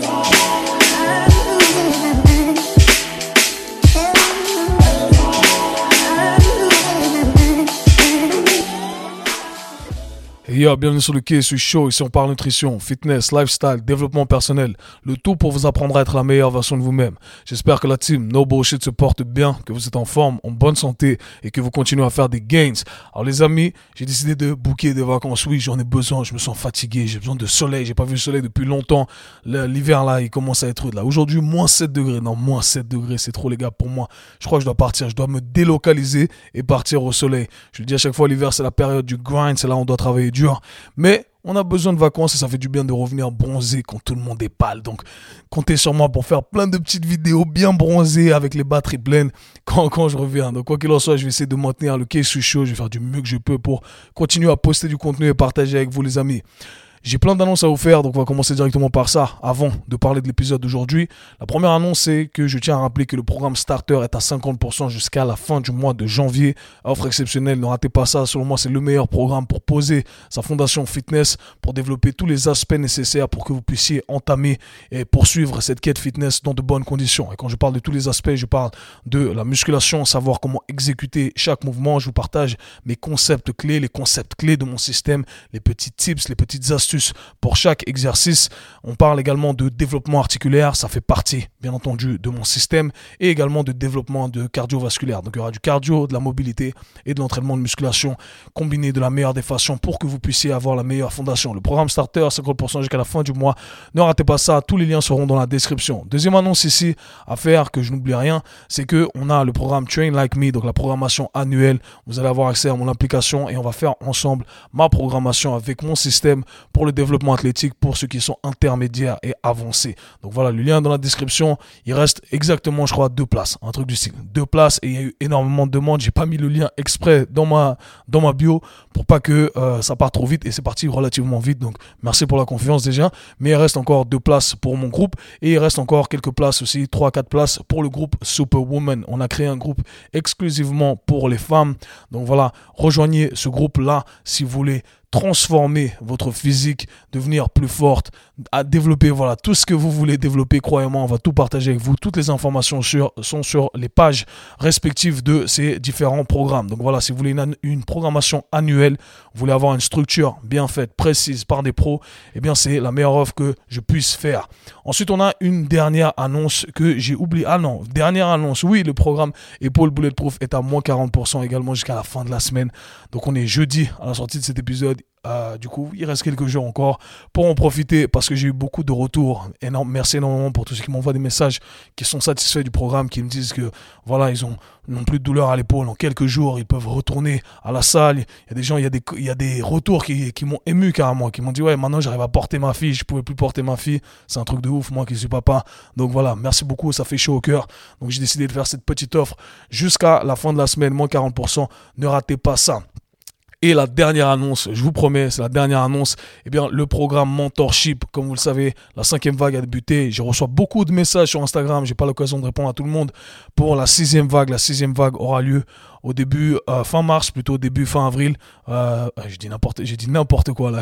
today. Bienvenue sur le quai, suis chaud. Ici, on parle nutrition, fitness, lifestyle, développement personnel. Le tout pour vous apprendre à être la meilleure version de vous-même. J'espère que la team No Bullshit se porte bien, que vous êtes en forme, en bonne santé et que vous continuez à faire des gains. Alors, les amis, j'ai décidé de booker des vacances. Oui, j'en ai besoin. Je me sens fatigué. J'ai besoin de soleil. J'ai pas vu le soleil depuis longtemps. L'hiver, là, il commence à être là. Aujourd'hui, moins 7 degrés. Non, moins 7 degrés. C'est trop, les gars, pour moi. Je crois que je dois partir. Je dois me délocaliser et partir au soleil. Je le dis à chaque fois, l'hiver, c'est la période du grind. C'est là où on doit travailler dur. Mais on a besoin de vacances et ça fait du bien de revenir bronzé quand tout le monde est pâle. Donc, comptez sur moi pour faire plein de petites vidéos bien bronzées avec les batteries pleines quand, quand je reviens. Donc, quoi qu'il en soit, je vais essayer de maintenir le sous chaud. Je vais faire du mieux que je peux pour continuer à poster du contenu et partager avec vous, les amis. J'ai plein d'annonces à vous faire, donc on va commencer directement par ça avant de parler de l'épisode d'aujourd'hui. La première annonce, c'est que je tiens à rappeler que le programme Starter est à 50% jusqu'à la fin du mois de janvier. Offre exceptionnelle, ne ratez pas ça. Selon moi, c'est le meilleur programme pour poser sa fondation fitness, pour développer tous les aspects nécessaires pour que vous puissiez entamer et poursuivre cette quête fitness dans de bonnes conditions. Et quand je parle de tous les aspects, je parle de la musculation, savoir comment exécuter chaque mouvement. Je vous partage mes concepts clés, les concepts clés de mon système, les petits tips, les petites astuces pour chaque exercice. On parle également de développement articulaire, ça fait partie bien entendu de mon système, et également de développement de cardiovasculaire. Donc il y aura du cardio, de la mobilité et de l'entraînement de musculation combiné de la meilleure des façons pour que vous puissiez avoir la meilleure fondation. Le programme Starter, 50% jusqu'à la fin du mois. Ne ratez pas ça, tous les liens seront dans la description. Deuxième annonce ici à faire, que je n'oublie rien, c'est que on a le programme Train Like Me, donc la programmation annuelle. Vous allez avoir accès à mon application et on va faire ensemble ma programmation avec mon système pour le développement athlétique pour ceux qui sont intermédiaires et avancés. Donc voilà, le lien dans la description. Il reste exactement, je crois, deux places. Un truc du style. Deux places et il y a eu énormément de demandes. J'ai pas mis le lien exprès dans ma, bio pour pas que euh, ça parte trop vite et c'est parti relativement vite. Donc merci pour la confiance déjà. Mais il reste encore deux places pour mon groupe et il reste encore quelques places aussi, trois, quatre places pour le groupe Superwoman. On a créé un groupe exclusivement pour les femmes. Donc voilà, rejoignez ce groupe là si vous voulez transformer votre physique, devenir plus forte, à développer voilà tout ce que vous voulez développer. Croyez-moi, on va tout partager avec vous. Toutes les informations sur, sont sur les pages respectives de ces différents programmes. Donc voilà, si vous voulez une, programmation annuelle, vous voulez avoir une structure bien faite, précise par des pros, eh bien c'est la meilleure offre que je puisse faire. Ensuite, on a une dernière annonce que j'ai oublié. Ah non, dernière annonce. Oui, le programme Épaule Bulletproof est à moins 40% également jusqu'à la fin de la semaine. Donc on est jeudi à la sortie de cet épisode. Euh, du coup, il reste quelques jours encore pour en profiter parce que j'ai eu beaucoup de retours. Merci énormément pour tous ceux qui m'envoient des messages qui sont satisfaits du programme, qui me disent que voilà, ils ont n'ont plus de douleur à l'épaule. En quelques jours, ils peuvent retourner à la salle. Il y a des gens, il y a des, il y a des retours qui, qui m'ont ému carrément, qui m'ont dit ouais, maintenant j'arrive à porter ma fille. Je pouvais plus porter ma fille. C'est un truc de ouf, moi qui suis papa. Donc voilà, merci beaucoup, ça fait chaud au cœur. Donc j'ai décidé de faire cette petite offre jusqu'à la fin de la semaine, moins 40%. Ne ratez pas ça. Et la dernière annonce, je vous promets, c'est la dernière annonce, eh bien, le programme Mentorship, comme vous le savez, la cinquième vague a débuté. Je reçois beaucoup de messages sur Instagram, j'ai pas l'occasion de répondre à tout le monde. Pour la sixième vague, la sixième vague aura lieu au début, euh, fin mars, plutôt début fin avril, euh, dit n'importe, j'ai dit n'importe quoi là,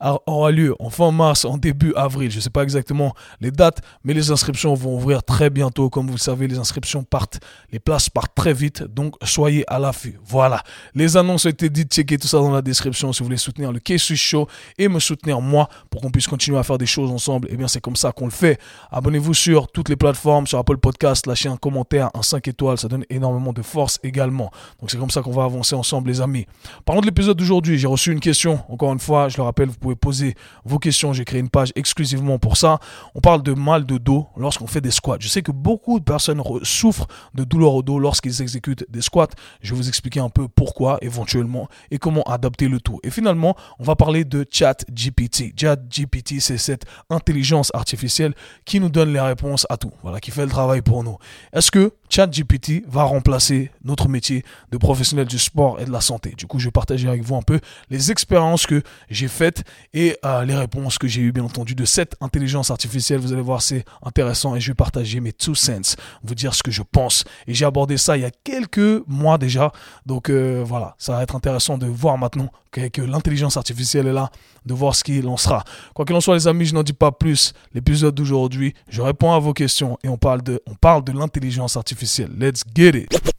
aura lieu en fin mars, en début avril. Je sais pas exactement les dates, mais les inscriptions vont ouvrir très bientôt. Comme vous le savez, les inscriptions partent, les places partent très vite, donc soyez à l'affût. Voilà, les annonces ont été dites, checkez tout ça dans la description si vous voulez soutenir le K-Swiss Show et me soutenir moi pour qu'on puisse continuer à faire des choses ensemble. Et eh bien c'est comme ça qu'on le fait. Abonnez-vous sur toutes les plateformes, sur Apple Podcast, lâchez un commentaire, un 5 étoiles, ça donne énormément de force également. Donc c'est comme ça qu'on va avancer ensemble les amis. Parlons de l'épisode d'aujourd'hui, j'ai reçu une question. Encore une fois, je le rappelle, vous pouvez poser vos questions. J'ai créé une page exclusivement pour ça. On parle de mal de dos lorsqu'on fait des squats. Je sais que beaucoup de personnes souffrent de douleurs au dos lorsqu'ils exécutent des squats. Je vais vous expliquer un peu pourquoi éventuellement et comment adapter le tout. Et finalement, on va parler de ChatGPT. ChatGPT, c'est cette intelligence artificielle qui nous donne les réponses à tout. Voilà, qui fait le travail pour nous. Est-ce que ChatGPT va remplacer notre métier de professionnel du sport et de la santé? Du coup, je vais partager avec vous un peu les expériences que j'ai faites et euh, les réponses que j'ai eues, bien entendu, de cette intelligence artificielle. Vous allez voir, c'est intéressant et je vais partager mes two cents, vous dire ce que je pense. Et j'ai abordé ça il y a quelques mois déjà. Donc euh, voilà, ça va être intéressant de voir maintenant que, l'intelligence artificielle est là, de voir ce qu'il en sera. Quoi qu'il en soit, les amis, je n'en dis pas plus. L'épisode d'aujourd'hui, je réponds à vos questions et on parle de, on parle de l'intelligence artificielle. Let's get it.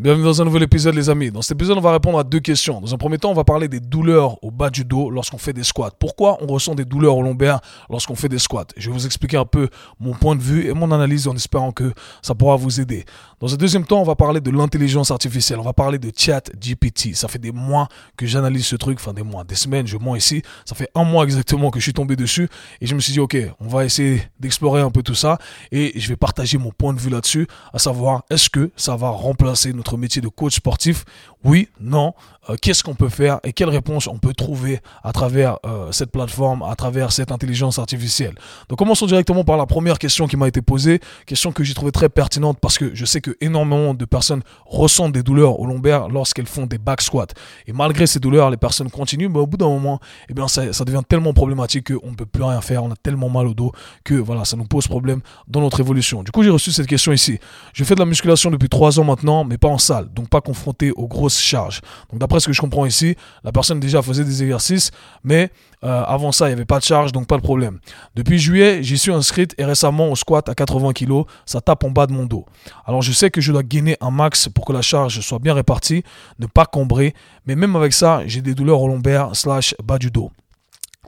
Bienvenue dans un nouvel épisode, les amis. Dans cet épisode, on va répondre à deux questions. Dans un premier temps, on va parler des douleurs au bas du dos lorsqu'on fait des squats. Pourquoi on ressent des douleurs au lombaire lorsqu'on fait des squats? Je vais vous expliquer un peu mon point de vue et mon analyse en espérant que ça pourra vous aider. Dans un deuxième temps, on va parler de l'intelligence artificielle. On va parler de chat GPT. Ça fait des mois que j'analyse ce truc, enfin des mois, des semaines, je mens ici. Ça fait un mois exactement que je suis tombé dessus et je me suis dit, ok, on va essayer d'explorer un peu tout ça et je vais partager mon point de vue là-dessus, à savoir, est-ce que ça va remplacer notre métier de coach sportif Oui, non. Euh, qu'est-ce qu'on peut faire et quelles réponses on peut trouver à travers euh, cette plateforme, à travers cette intelligence artificielle? Donc commençons directement par la première question qui m'a été posée, question que j'ai trouvée très pertinente parce que je sais que énormément de personnes ressentent des douleurs au lombaire lorsqu'elles font des back squats. Et malgré ces douleurs, les personnes continuent, mais au bout d'un moment, eh bien ça, devient tellement problématique qu'on ne peut plus rien faire, on a tellement mal au dos que voilà, ça nous pose problème dans notre évolution. Du coup, j'ai reçu cette question ici. Je fais de la musculation depuis trois ans maintenant, mais pas en salle, donc pas confronté aux charges. Donc d'après ce que je comprends ici, la personne déjà faisait des exercices, mais euh, avant ça, il n'y avait pas de charge, donc pas de problème. Depuis juillet, j'y suis inscrite et récemment au squat à 80 kg, ça tape en bas de mon dos. Alors je sais que je dois gainer un max pour que la charge soit bien répartie, ne pas combrer, mais même avec ça, j'ai des douleurs au lombaire slash bas du dos.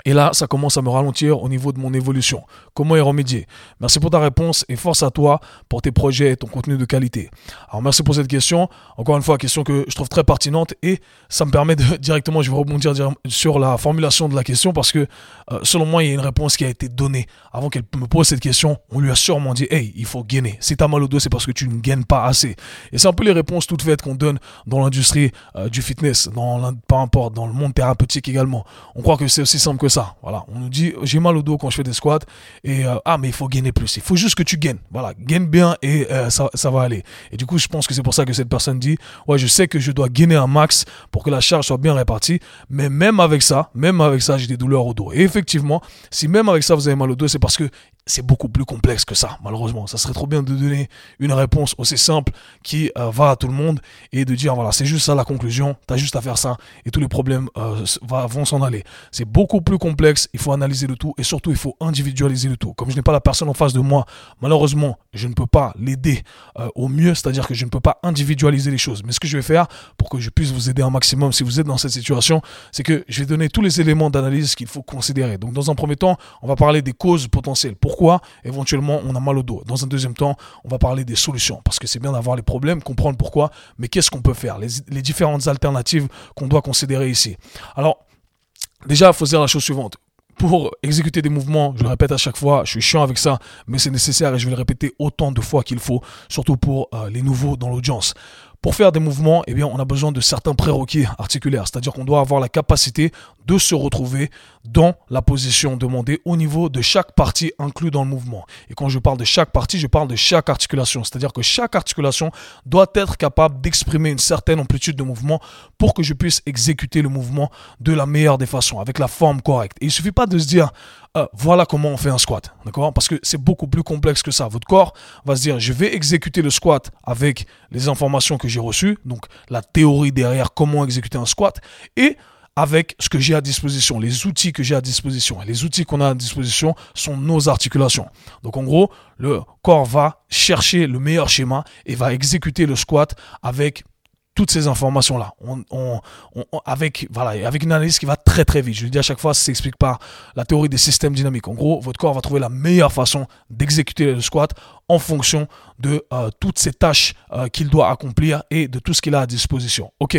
Et là, ça commence à me ralentir au niveau de mon évolution. Comment y remédier Merci pour ta réponse et force à toi pour tes projets et ton contenu de qualité. Alors merci pour cette question. Encore une fois, question que je trouve très pertinente et ça me permet de directement, je vais rebondir sur la formulation de la question parce que euh, selon moi, il y a une réponse qui a été donnée. Avant qu'elle me pose cette question, on lui a sûrement dit, hey, il faut gainer. Si tu as mal au dos, c'est parce que tu ne gagnes pas assez. Et c'est un peu les réponses toutes faites qu'on donne dans l'industrie euh, du fitness, dans, peu importe, dans le monde thérapeutique également. On croit que c'est aussi simple que ça. Voilà, on nous dit j'ai mal au dos quand je fais des squats et euh, ah mais il faut gagner plus. Il faut juste que tu gaines. Voilà, gagne bien et euh, ça, ça va aller. Et du coup, je pense que c'est pour ça que cette personne dit ouais, je sais que je dois gainer un max pour que la charge soit bien répartie, mais même avec ça, même avec ça, j'ai des douleurs au dos. Et effectivement, si même avec ça vous avez mal au dos, c'est parce que c'est beaucoup plus complexe que ça, malheureusement. Ça serait trop bien de donner une réponse aussi simple qui euh, va à tout le monde et de dire, voilà, c'est juste ça la conclusion, tu as juste à faire ça et tous les problèmes euh, vont s'en aller. C'est beaucoup plus complexe, il faut analyser le tout et surtout, il faut individualiser le tout. Comme je n'ai pas la personne en face de moi, malheureusement, je ne peux pas l'aider euh, au mieux, c'est-à-dire que je ne peux pas individualiser les choses. Mais ce que je vais faire pour que je puisse vous aider un maximum si vous êtes dans cette situation, c'est que je vais donner tous les éléments d'analyse qu'il faut considérer. Donc, dans un premier temps, on va parler des causes potentielles pourquoi éventuellement on a mal au dos. Dans un deuxième temps, on va parler des solutions, parce que c'est bien d'avoir les problèmes, comprendre pourquoi, mais qu'est-ce qu'on peut faire, les, différentes alternatives qu'on doit considérer ici. Alors, déjà, il faut dire la chose suivante pour exécuter des mouvements, je le répète à chaque fois, je suis chiant avec ça, mais c'est nécessaire et je vais le répéter autant de fois qu'il faut, surtout pour euh, les nouveaux dans l'audience. Pour faire des mouvements, eh bien, on a besoin de certains prérequis articulaires, c'est-à-dire qu'on doit avoir la capacité de se retrouver dans la position demandée au niveau de chaque partie inclue dans le mouvement. Et quand je parle de chaque partie, je parle de chaque articulation, c'est-à-dire que chaque articulation doit être capable d'exprimer une certaine amplitude de mouvement pour que je puisse exécuter le mouvement de la meilleure des façons, avec la forme correcte. Et il suffit pas de se dire, euh, voilà comment on fait un squat, d'accord? Parce que c'est beaucoup plus complexe que ça. Votre corps va se dire, je vais exécuter le squat avec les informations que j'ai reçues, donc la théorie derrière comment exécuter un squat, et avec ce que j'ai à disposition, les outils que j'ai à disposition. Et les outils qu'on a à disposition sont nos articulations. Donc en gros, le corps va chercher le meilleur schéma et va exécuter le squat avec toutes ces informations là on, avec voilà avec une analyse qui va très très vite je le dis à chaque fois ça s'explique par la théorie des systèmes dynamiques en gros votre corps va trouver la meilleure façon d'exécuter le squat en fonction de euh, toutes ces tâches euh, qu'il doit accomplir et de tout ce qu'il a à disposition. Ok,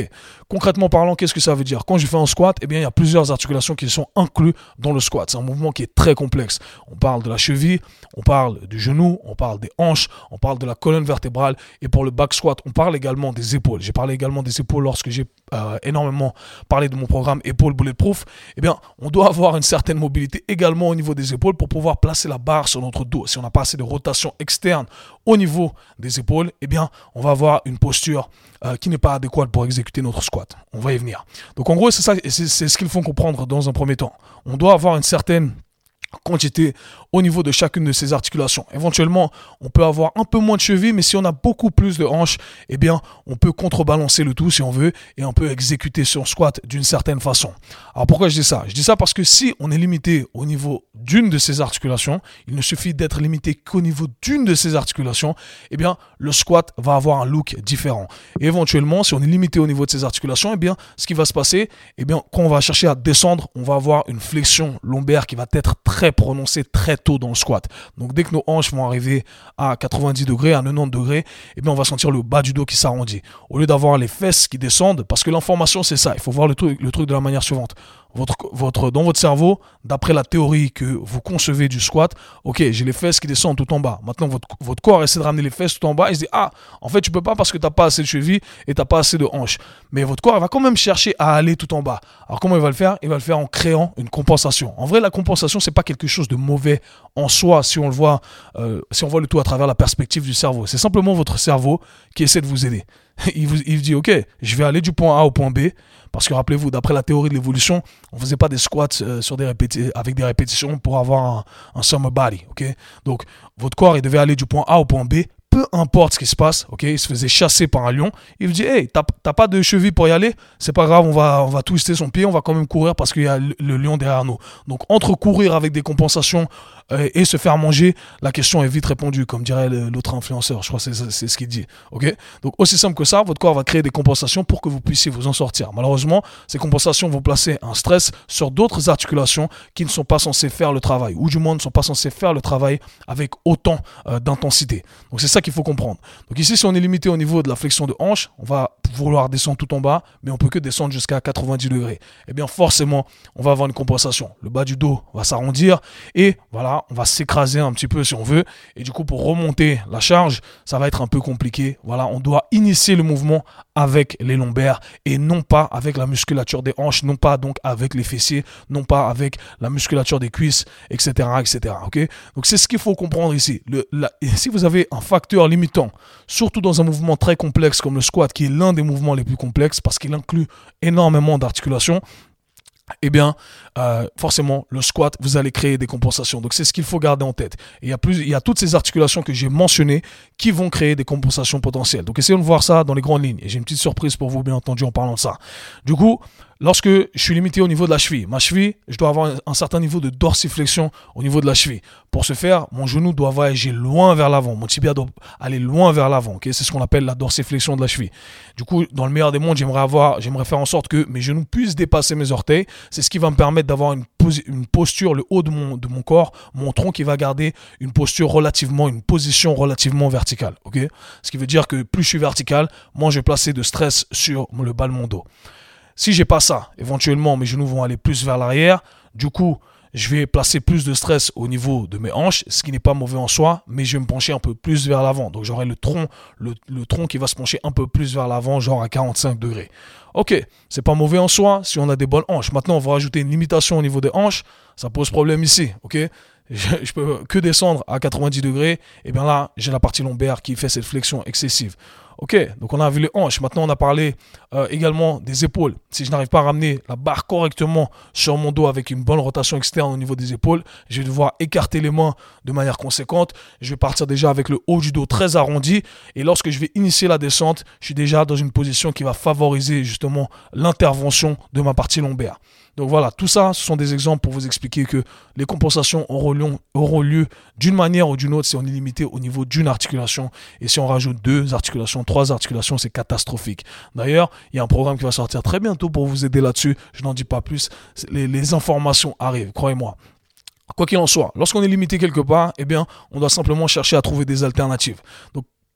concrètement parlant, qu'est-ce que ça veut dire? Quand je fais un squat, eh bien, il y a plusieurs articulations qui sont incluses dans le squat. C'est un mouvement qui est très complexe. On parle de la cheville, on parle du genou, on parle des hanches, on parle de la colonne vertébrale et pour le back squat, on parle également des épaules. J'ai parlé également des épaules lorsque j'ai euh, énormément parlé de mon programme épaule bulletproof. Eh bien, on doit avoir une certaine mobilité également au niveau des épaules pour pouvoir placer la barre sur notre dos. Si on n'a pas assez de rotation externe, au niveau des épaules, eh bien, on va avoir une posture euh, qui n'est pas adéquate pour exécuter notre squat. On va y venir. Donc, en gros, c'est ça, c'est ce qu'il faut comprendre dans un premier temps. On doit avoir une certaine quantité au niveau de chacune de ces articulations. Éventuellement, on peut avoir un peu moins de cheville, mais si on a beaucoup plus de hanches, eh bien, on peut contrebalancer le tout si on veut et on peut exécuter son squat d'une certaine façon. Alors pourquoi je dis ça? Je dis ça parce que si on est limité au niveau d'une de ces articulations, il ne suffit d'être limité qu'au niveau d'une de ces articulations, eh bien, le squat va avoir un look différent. Et éventuellement, si on est limité au niveau de ces articulations, eh bien, ce qui va se passer, eh bien, quand on va chercher à descendre, on va avoir une flexion lombaire qui va être très prononcé très tôt dans le squat. Donc dès que nos hanches vont arriver à 90 degrés, à 90 degrés, eh bien on va sentir le bas du dos qui s'arrondit. Au lieu d'avoir les fesses qui descendent, parce que l'information c'est ça, il faut voir le truc, le truc de la manière suivante votre, votre, dans votre cerveau, d'après la théorie que vous concevez du squat, ok, j'ai les fesses qui descendent tout en bas. Maintenant, votre, votre corps essaie de ramener les fesses tout en bas et se dit, ah, en fait, tu peux pas parce que tu n'as pas assez de cheville et tu n'as pas assez de hanches. Mais votre corps va quand même chercher à aller tout en bas. Alors, comment il va le faire? Il va le faire en créant une compensation. En vrai, la compensation, c'est pas quelque chose de mauvais en soi si on le voit, euh, si on voit le tout à travers la perspective du cerveau. C'est simplement votre cerveau qui essaie de vous aider. il vous, il dit, ok, je vais aller du point A au point B parce que rappelez-vous, d'après la théorie de l'évolution, on faisait pas des squats euh, sur des avec des répétitions pour avoir un, un summer body. ok? Donc, votre corps, il devait aller du point A au point B peu importe ce qui se passe, ok, il se faisait chasser par un lion, il lui dit, hey, t'as pas de cheville pour y aller, c'est pas grave, on va, on va twister son pied, on va quand même courir parce qu'il y a le, lion derrière nous. Donc entre courir avec des compensations et se faire manger, la question est vite répondue, comme dirait l'autre influenceur, je crois que c'est ce qu'il dit. Donc aussi simple que ça, votre corps va créer des compensations pour que vous puissiez vous en sortir. Malheureusement, ces compensations vont placer un stress sur d'autres articulations qui ne sont pas censées faire le travail, ou du moins ne sont pas censées faire le travail avec autant euh, d'intensité. Donc c'est ça qu'il faut comprendre. Donc ici, si on est limité au niveau de la flexion de hanche, on va vouloir descendre tout en bas, mais on peut que descendre jusqu'à 90 degrés. Eh bien, forcément, on va avoir une compensation. Le bas du dos va s'arrondir et voilà, on va s'écraser un petit peu si on veut. Et du coup, pour remonter la charge, ça va être un peu compliqué. Voilà, on doit initier le mouvement avec les lombaires et non pas avec la musculature des hanches, non pas donc avec les fessiers, non pas avec la musculature des cuisses, etc., etc. Donc c'est ce qu'il faut comprendre ici. Si vous avez un facteur limitant, surtout dans un mouvement très complexe comme le squat, qui est l'un des mouvements les plus complexes parce qu'il inclut énormément d'articulations, eh bien, euh, forcément, le squat, vous allez créer des compensations. Donc, c'est ce qu'il faut garder en tête. il y a plus, il y a toutes ces articulations que j'ai mentionnées qui vont créer des compensations potentielles. Donc, essayons de voir ça dans les grandes lignes. Et j'ai une petite surprise pour vous, bien entendu, en parlant de ça. Du coup, lorsque je suis limité au niveau de la cheville, ma cheville, je dois avoir un certain niveau de dorsiflexion au niveau de la cheville. Pour ce faire, mon genou doit voyager loin vers l'avant, mon tibia doit aller loin vers l'avant. c'est ce qu'on appelle la dorsiflexion de la cheville. Du coup, dans le meilleur des mondes, j'aimerais avoir, j'aimerais faire en sorte que mes genoux puissent dépasser mes orteils. C'est ce qui va me permettre d'avoir une, posture, le haut de mon, corps, mon tronc qui va garder une posture relativement, une position relativement verticale. Ce qui veut dire que plus je suis vertical, moins je vais placer de stress sur le bas de mon dos. Si j'ai pas ça, éventuellement mes genoux vont aller plus vers l'arrière. Du coup, je vais placer plus de stress au niveau de mes hanches, ce qui n'est pas mauvais en soi, mais je vais me pencher un peu plus vers l'avant. Donc j'aurai le tronc, le, tronc qui va se pencher un peu plus vers l'avant, genre à 45 degrés. Ok, c'est pas mauvais en soi si on a des bonnes hanches. Maintenant, on va rajouter une limitation au niveau des hanches. Ça pose problème ici, ok? Je, je, peux que descendre à 90 degrés. Et bien là, j'ai la partie lombaire qui fait cette flexion excessive. Ok, donc on a vu les hanches. Maintenant, on a parlé euh, également des épaules. Si je n'arrive pas à ramener la barre correctement sur mon dos avec une bonne rotation externe au niveau des épaules, je vais devoir écarter les mains de manière conséquente. Je vais partir déjà avec le haut du dos très arrondi. Et lorsque je vais initier la descente, je suis déjà dans une position qui va favoriser justement l'intervention de ma partie lombaire. Donc voilà, tout ça, ce sont des exemples pour vous expliquer que les compensations auront lieu, d'une manière ou d'une autre si on est limité au niveau d'une articulation. Et si on rajoute deux articulations, trois articulations, c'est catastrophique. D'ailleurs, il y a un programme qui va sortir très bientôt pour vous aider là-dessus. Je n'en dis pas plus. Les, informations arrivent, croyez-moi. Quoi qu'il en soit, lorsqu'on est limité quelque part, eh bien, on doit simplement chercher à trouver des alternatives.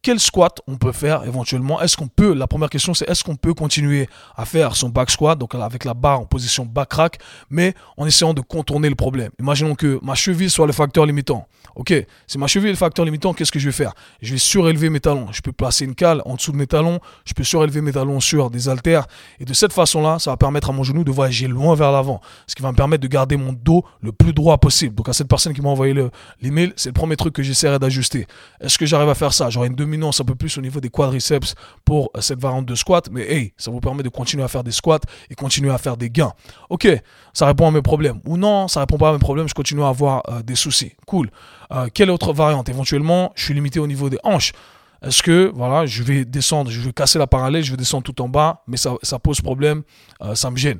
Quel squat on peut faire éventuellement? Est-ce qu'on peut, la première question c'est est-ce qu'on peut continuer à faire son back squat, donc avec la barre en position back rack, mais en essayant de contourner le problème? Imaginons que ma cheville soit le facteur limitant. Ok, si ma cheville est le facteur limitant, qu'est-ce que je vais faire? Je vais surélever mes talons. Je peux placer une cale en dessous de mes talons, je peux surélever mes talons sur des haltères, et de cette façon-là, ça va permettre à mon genou de voyager loin vers l'avant, ce qui va me permettre de garder mon dos le plus droit possible. Donc à cette personne qui m'a envoyé l'email, c'est le premier truc que j'essaierai d'ajuster. Est-ce que j'arrive à faire ça? J'aurai une dominance un peu plus au niveau des quadriceps pour euh, cette variante de squat, mais hey, ça vous permet de continuer à faire des squats et continuer à faire des gains. Ok, ça répond à mes problèmes. Ou non, ça répond pas à mes problèmes, je continue à avoir euh, des soucis. Cool. Euh, quelle autre variante? Éventuellement, je suis limité au niveau des hanches. Est-ce que, voilà, je vais descendre, je vais casser la parallèle, je vais descendre tout en bas, mais ça, ça pose problème, ça me gêne.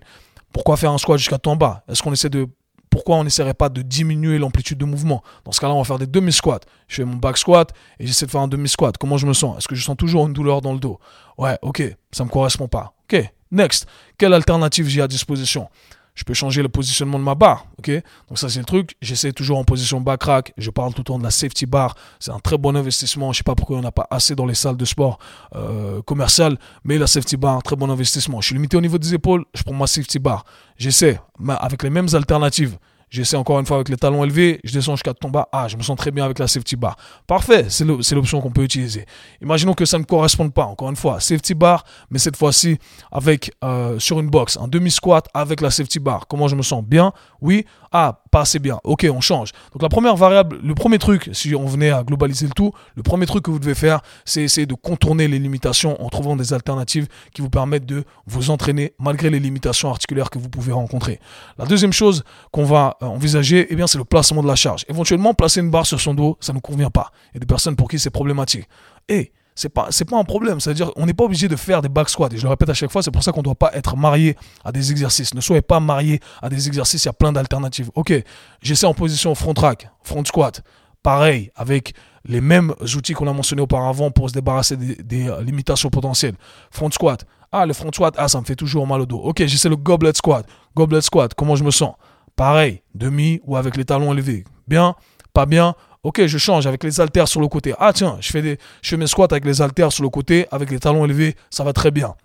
Pourquoi faire un squat jusqu'à tout en bas? Est-ce qu'on essaie de pourquoi on n'essaierait pas de diminuer l'amplitude de mouvement? Dans ce cas-là, on va faire des demi-squats. Je fais mon back squat et j'essaie de faire un demi-squat. Comment je me sens? Est-ce que je sens toujours une douleur dans le dos? Ouais, ok, ça ne me correspond pas. Ok, next. Quelle alternative j'ai à disposition? Je peux changer le positionnement de ma barre. ok? Donc ça c'est le truc. J'essaie toujours en position back rack. Je parle tout le temps de la safety bar. C'est un très bon investissement. Je sais pas pourquoi on n'a pas assez dans les salles de sport euh, commerciales, mais la safety bar, un très bon investissement. Je suis limité au niveau des épaules. Je prends ma safety bar. J'essaie, avec les mêmes alternatives. J'essaie encore une fois avec les talons élevés, je descends jusqu'à ton. Ah, je me sens très bien avec la safety bar. Parfait, c'est l'option qu'on peut utiliser. Imaginons que ça ne corresponde pas. Encore une fois, safety bar, mais cette fois-ci avec euh, sur une box, un demi squat avec la safety bar. Comment je me sens? Bien? Oui? Ah, assez bien. Ok, on change. Donc la première variable, le premier truc, si on venait à globaliser le tout, le premier truc que vous devez faire, c'est essayer de contourner les limitations en trouvant des alternatives qui vous permettent de vous entraîner malgré les limitations articulaires que vous pouvez rencontrer. La deuxième chose qu'on va euh, envisager, eh bien, c'est le placement de la charge. Éventuellement, placer une barre sur son dos, ça ne convient pas. Il y a des personnes pour qui c'est problématique. Et c'est pas pas un problème. C'est-à-dire, on n'est pas obligé de faire des back squats. Et je le répète à chaque fois, c'est pour ça qu'on ne doit pas être marié à des exercices. Ne soyez pas marié à des exercices. Il y a plein d'alternatives. Ok, j'essaie en position front rack, front squat. Pareil, avec les mêmes outils qu'on a mentionnés auparavant pour se débarrasser des, euh, limitations potentielles. Front squat. Ah, le front squat, ah, ça me fait toujours mal au dos. Ok, j'essaie le goblet squat. Goblet squat, comment je me sens? Pareil, demi ou avec les talons élevés. Bien, pas bien, Ok, je change avec les haltères sur le côté. Ah tiens, je fais, des, je fais mes squats avec les haltères sur le côté, avec les talons élevés, ça va très bien.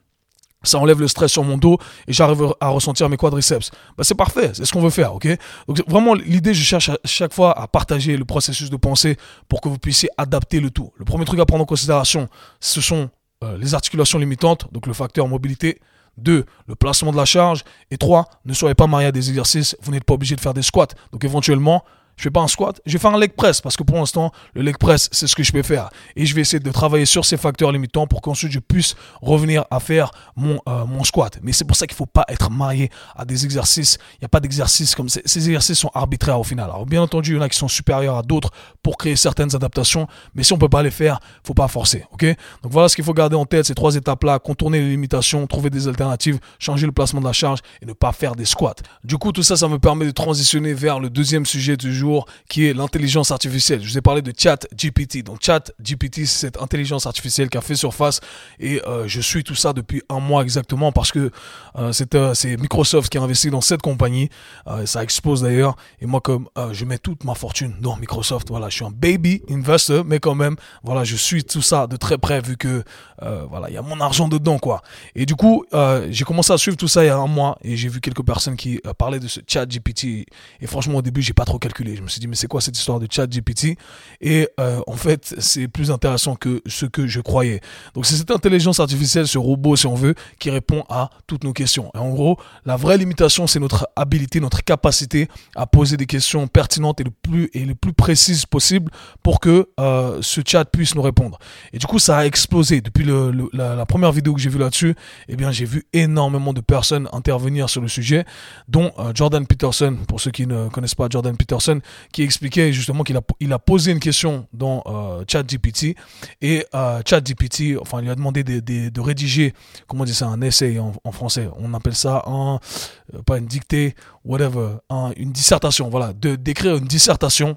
Ça enlève le stress sur mon dos et j'arrive à ressentir mes quadriceps. Bah, c'est parfait, c'est ce qu'on veut faire, ok? Donc vraiment, l'idée, je cherche à chaque fois à partager le processus de pensée pour que vous puissiez adapter le tout. Le premier truc à prendre en considération, ce sont euh, les articulations limitantes, donc le facteur mobilité. Deux, le placement de la charge. Et trois, ne soyez pas marié à des exercices. Vous n'êtes pas obligé de faire des squats. Donc éventuellement, je fais pas un squat, je vais faire un leg press parce que pour l'instant, le leg press, c'est ce que je peux faire. Et je vais essayer de travailler sur ces facteurs limitants pour qu'ensuite je puisse revenir à faire mon, euh, mon squat. Mais c'est pour ça qu'il faut pas être marié à des exercices. Il n'y a pas d'exercices comme ces, ces exercices sont arbitraires au final. Alors bien entendu, il y en a qui sont supérieurs à d'autres pour créer certaines adaptations, mais si on peut pas les faire, faut pas forcer, ok? Donc voilà ce qu'il faut garder en tête, ces trois étapes-là, contourner les limitations, trouver des alternatives, changer le placement de la charge et ne pas faire des squats. Du coup, tout ça, ça me permet de transitionner vers le deuxième sujet du jour qui est l'intelligence artificielle. Je vous ai parlé de Chat GPT. Donc Chat GPT, c'est cette intelligence artificielle qui a fait surface et euh, je suis tout ça depuis un mois exactement parce que euh, euh, c'est Microsoft qui a investi dans cette compagnie. ça expose d'ailleurs. Et moi, comme je mets toute ma fortune dans Microsoft, voilà, je suis un baby investor, mais quand même, voilà, je suis tout ça de très près vu que voilà, il y a mon argent dedans, quoi. Et du coup, j'ai commencé à suivre tout ça il y a un mois et j'ai vu quelques personnes qui parlaient de ce Chat GPT. Et franchement, au début, j'ai pas trop calculé. Je me suis dit, mais c'est quoi cette histoire de chat GPT Et euh, en fait, c'est plus intéressant que ce que je croyais. Donc, c'est cette intelligence artificielle, ce robot, si on veut, qui répond à toutes nos questions. Et en gros, la vraie limitation, c'est notre habilité, notre capacité à poser des questions pertinentes et le plus, et le plus précises possible pour que euh, ce chat puisse nous répondre. Et du coup, ça a explosé. Depuis le, la, première vidéo que j'ai vue là-dessus, eh bien, j'ai vu énormément de personnes intervenir sur le sujet, dont euh, Jordan Peterson, pour ceux qui ne connaissent pas Jordan Peterson, qui expliquait justement qu'il a, il a posé une question dans euh, ChatGPT et euh, ChatGPT, enfin, lui a demandé de, de, rédiger, comment on dit ça, un essai en, français. On appelle ça un, euh, pas une dictée, whatever, une dissertation, voilà, de d'écrire une dissertation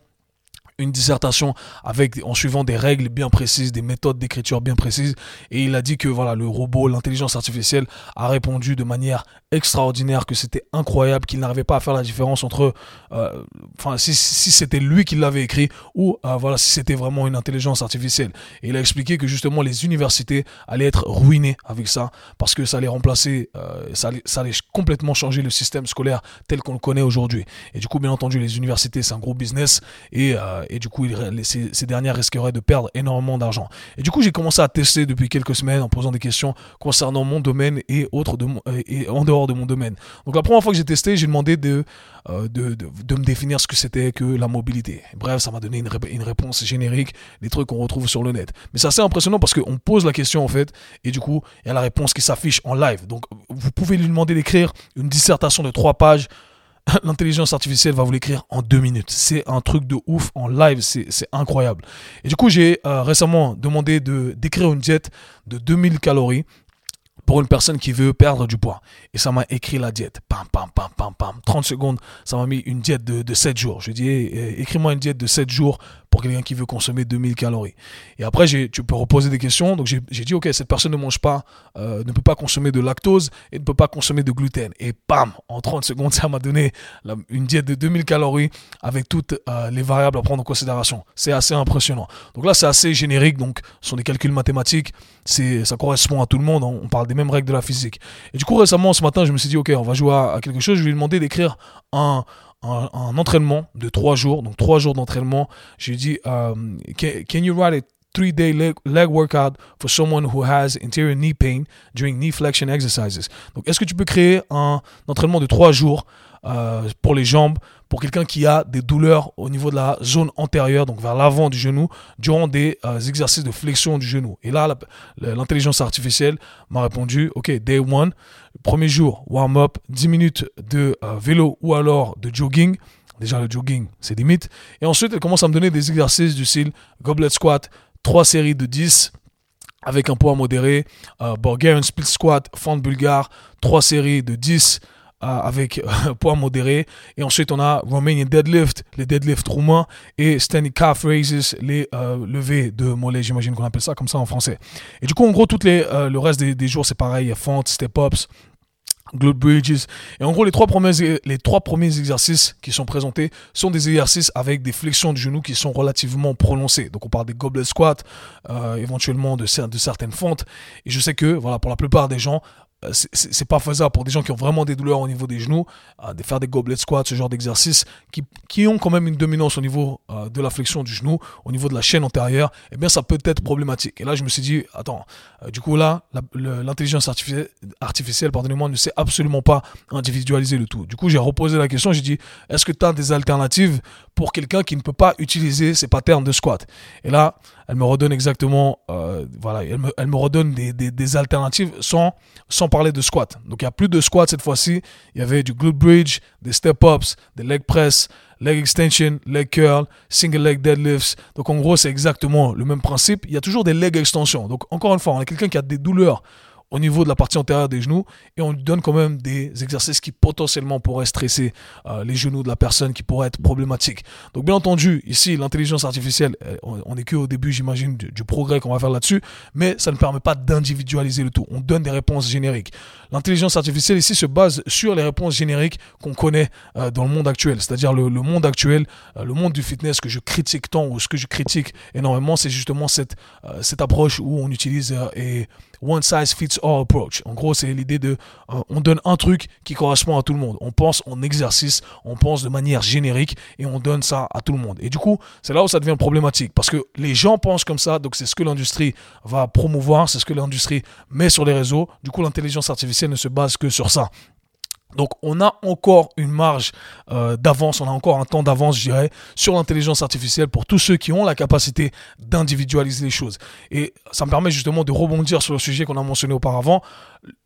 une dissertation avec en suivant des règles bien précises, des méthodes d'écriture bien précises. Et il a dit que voilà, le robot, l'intelligence artificielle a répondu de manière extraordinaire que c'était incroyable qu'il n'arrivait pas à faire la différence entre euh, enfin si, si c'était lui qui l'avait écrit ou euh, voilà si c'était vraiment une intelligence artificielle. Et il a expliqué que justement les universités allaient être ruinées avec ça parce que ça allait remplacer euh, ça, allait, ça allait complètement changer le système scolaire tel qu'on le connaît aujourd'hui. Et du coup bien entendu les universités c'est un gros business. Et et du coup, ces, dernières risqueraient de perdre énormément d'argent. Et du coup, j'ai commencé à tester depuis quelques semaines en posant des questions concernant mon domaine et autres de, et en dehors de mon domaine. Donc la première fois que j'ai testé, j'ai demandé de, euh, de, de, me définir ce que c'était que la mobilité. Bref, ça m'a donné une, une, réponse générique, des trucs qu'on retrouve sur le net. Mais c'est assez impressionnant parce qu'on pose la question en fait, et du coup, il y a la réponse qui s'affiche en live. Donc vous pouvez lui demander d'écrire une dissertation de trois pages l'intelligence artificielle va vous l'écrire en deux minutes. C'est un truc de ouf en live, c'est incroyable. Et du coup, j'ai euh, récemment demandé de d'écrire une diète de 2000 calories pour une personne qui veut perdre du poids. Et ça m'a écrit la diète. Pam, pam, pam, pam, pam. 30 secondes, ça m'a mis une diète de, de 7 jours. Je dis, écris-moi une diète de 7 jours quelqu'un qui veut consommer 2000 calories. Et après, tu peux reposer des questions. Donc j'ai dit, ok, cette personne ne mange pas, euh, ne peut pas consommer de lactose et ne peut pas consommer de gluten. Et bam, en 30 secondes, ça m'a donné une diète de 2000 calories avec toutes euh, les variables à prendre en considération. C'est assez impressionnant. Donc là, c'est assez générique. Donc ce sont des calculs mathématiques. Ça correspond à tout le monde. On parle des mêmes règles de la physique. Et du coup, récemment, ce matin, je me suis dit, ok, on va jouer à, quelque chose. Je lui ai demandé d'écrire un, un, entraînement de trois jours, donc trois jours d'entraînement. J'ai dit, um, can, you write a three-day leg, leg, workout for someone who has interior knee pain during knee flexion exercises? Donc, est-ce que tu peux créer un entraînement de trois jours euh, pour les jambes, pour quelqu'un qui a des douleurs au niveau de la zone antérieure, donc vers l'avant du genou, durant des euh, exercices de flexion du genou. Et là, l'intelligence artificielle m'a répondu, OK, day one, premier jour, warm-up, 10 minutes de euh, vélo ou alors de jogging. Déjà, le jogging, c'est limite. Et ensuite, elle commence à me donner des exercices du style goblet squat, 3 séries de 10 avec un poids modéré, Bulgarian split squat, fente bulgare, 3 séries de 10 avec poids modéré. Et ensuite, on a Romanian deadlift, les deadlifts roumains, et standing calf raises, les euh, levées de mollets, j'imagine qu'on appelle ça comme ça en français. Et du coup, en gros, toutes les, euh, le reste des, jours, c'est pareil, fentes, step-ups, glute bridges. Et en gros, les trois, premiers, les trois premiers exercices qui sont présentés sont des exercices avec des flexions du genou qui sont relativement prononcées. Donc, on parle des goblet squats, euh, éventuellement de, de certaines fentes. Et je sais que, voilà, pour la plupart des gens, c'est pas faisable pour des gens qui ont vraiment des douleurs au niveau des genoux, euh, de faire des goblet squats, ce genre d'exercices qui, ont quand même une dominance au niveau euh, de la flexion du genou, au niveau de la chaîne antérieure, eh bien ça peut être problématique. Et là je me suis dit, attends, du coup là, l'intelligence artificielle, artificielle pardonnez-moi, ne sait absolument pas individualiser le tout. Du coup j'ai reposé la question, j'ai dit, est-ce que tu as des alternatives pour quelqu'un qui ne peut pas utiliser ces patterns de squat Et là, elle me redonne exactement, voilà, elle me, elle me redonne des, des, des alternatives sans, sans parler de squat. Donc il n'y a plus de squat cette fois-ci. Il y avait du glute bridge, des step-ups, des leg press, leg extension, leg curl, single leg deadlifts. Donc en gros, c'est exactement le même principe. Il y a toujours des leg extensions. Donc encore une fois, on a quelqu'un qui a des douleurs au niveau de la partie antérieure des genoux et on lui donne quand même des exercices qui potentiellement pourraient stresser euh, les genoux de la personne, qui pourraient être problématiques. Donc bien entendu, ici, l'intelligence artificielle, euh, on n'est qu'au début, j'imagine, du, progrès qu'on va faire là-dessus, mais ça ne permet pas d'individualiser le tout. On donne des réponses génériques. L'intelligence artificielle ici se base sur les réponses génériques qu'on connaît euh, dans le monde actuel, c'est-à-dire le, monde actuel, le monde du fitness que je critique tant ou ce que je critique énormément, c'est justement cette, cette approche où on utilise et one size fits all approach. En gros, c'est l'idée de euh, on donne un truc qui correspond à tout le monde. On pense en exercice, on pense de manière générique et on donne ça à tout le monde. Et du coup, c'est là où ça devient problématique parce que les gens pensent comme ça, donc c'est ce que l'industrie va promouvoir, c'est ce que l'industrie met sur les réseaux. Du coup, l'intelligence artificielle ne se base que sur ça. Donc on a encore une marge euh, d'avance, on a encore un temps d'avance, je dirais, sur l'intelligence artificielle pour tous ceux qui ont la capacité d'individualiser les choses. Et ça me permet justement de rebondir sur le sujet qu'on a mentionné auparavant.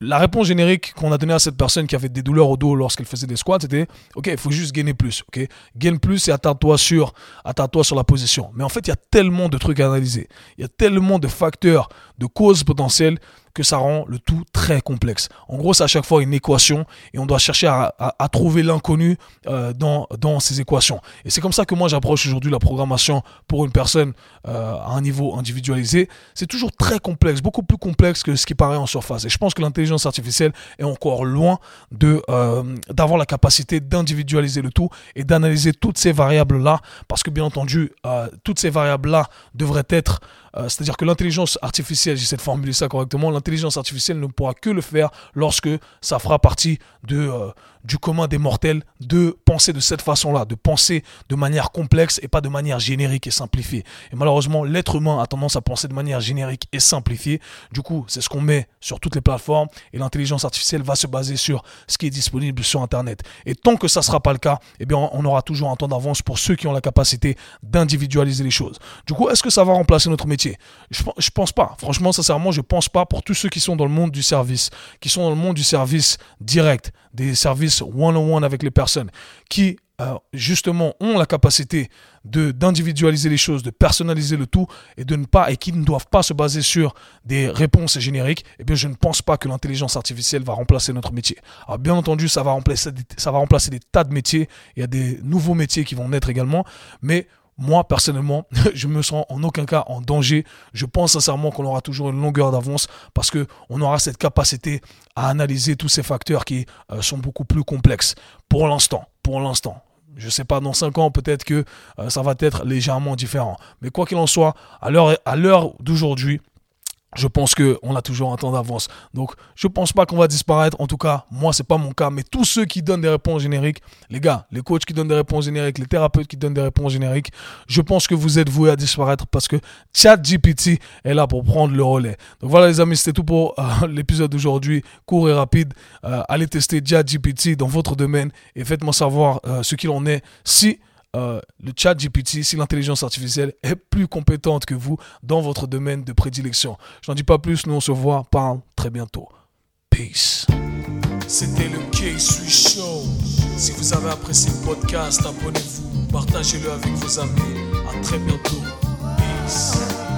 La réponse générique qu'on a donnée à cette personne qui avait des douleurs au dos lorsqu'elle faisait des squats, c'était OK, il faut juste gagner plus. OK, gagne plus et attarde-toi sur, attarde-toi sur la position. Mais en fait, il y a tellement de trucs à analyser. Il y a tellement de facteurs, de causes potentielles que ça rend le tout très complexe. En gros, c'est à chaque fois une équation et on doit chercher à, trouver l'inconnu euh, dans, dans ces équations. Et c'est comme ça que moi j'approche aujourd'hui la programmation pour une personne euh, à un niveau individualisé. C'est toujours très complexe, beaucoup plus complexe que ce qui paraît en surface. Et je pense que l'intelligence artificielle est encore loin de euh, d'avoir la capacité d'individualiser le tout et d'analyser toutes ces variables là, parce que bien entendu, toutes ces variables là devraient être euh, c'est-à-dire que l'intelligence artificielle, j'essaie de formuler ça correctement, l'intelligence artificielle ne pourra que le faire lorsque ça fera partie de, euh, du commun des mortels de penser de cette façon-là, de penser de manière complexe et pas de manière générique et simplifiée. Et malheureusement, l'être humain a tendance à penser de manière générique et simplifiée. Du coup, c'est ce qu'on met sur toutes les plateformes et l'intelligence artificielle va se baser sur ce qui est disponible sur Internet. Et tant que ça ne sera pas le cas, eh bien, on aura toujours un temps d'avance pour ceux qui ont la capacité d'individualiser les choses. Du coup, est-ce que ça va remplacer notre métier je, je pense pas. Franchement, sincèrement, je pense pas pour tous ceux qui sont dans le monde du service, qui sont dans le monde du service direct, des services one-on-one avec les personnes, qui euh, justement ont la capacité de d'individualiser les choses, de personnaliser le tout et de ne pas et qui ne doivent pas se baser sur des réponses génériques, eh bien je ne pense pas que l'intelligence artificielle va remplacer notre métier. Alors bien entendu, ça va remplacer ça va remplacer des tas de métiers, il y a des nouveaux métiers qui vont naître également, mais moi, personnellement, je me sens en aucun cas en danger. Je pense sincèrement qu'on aura toujours une longueur d'avance parce qu'on aura cette capacité à analyser tous ces facteurs qui euh, sont beaucoup plus complexes. Pour l'instant, pour l'instant. Je ne sais pas, dans 5 ans, peut-être que euh, ça va être légèrement différent. Mais quoi qu'il en soit, à l'heure d'aujourd'hui, je pense qu'on a toujours un temps d'avance. Donc, je pense pas qu'on va disparaître. En tout cas, moi, c'est pas mon cas. Mais tous ceux qui donnent des réponses génériques, les gars, les coachs qui donnent des réponses génériques, les thérapeutes qui donnent des réponses génériques, je pense que vous êtes voués à disparaître parce que ChatGPT est là pour prendre le relais. Donc voilà, les amis, c'était tout pour euh, l'épisode d'aujourd'hui. Court et rapide. Euh, allez tester ChatGPT dans votre domaine et faites-moi savoir euh, ce qu'il en est. Si euh, le chat GPT, si l'intelligence artificielle est plus compétente que vous dans votre domaine de prédilection. Je n'en dis pas plus, nous on se voit, parle très bientôt. Peace. C'était le K-Sui Show. Si vous avez apprécié le podcast, abonnez-vous, partagez-le avec vos amis. À très bientôt. Peace.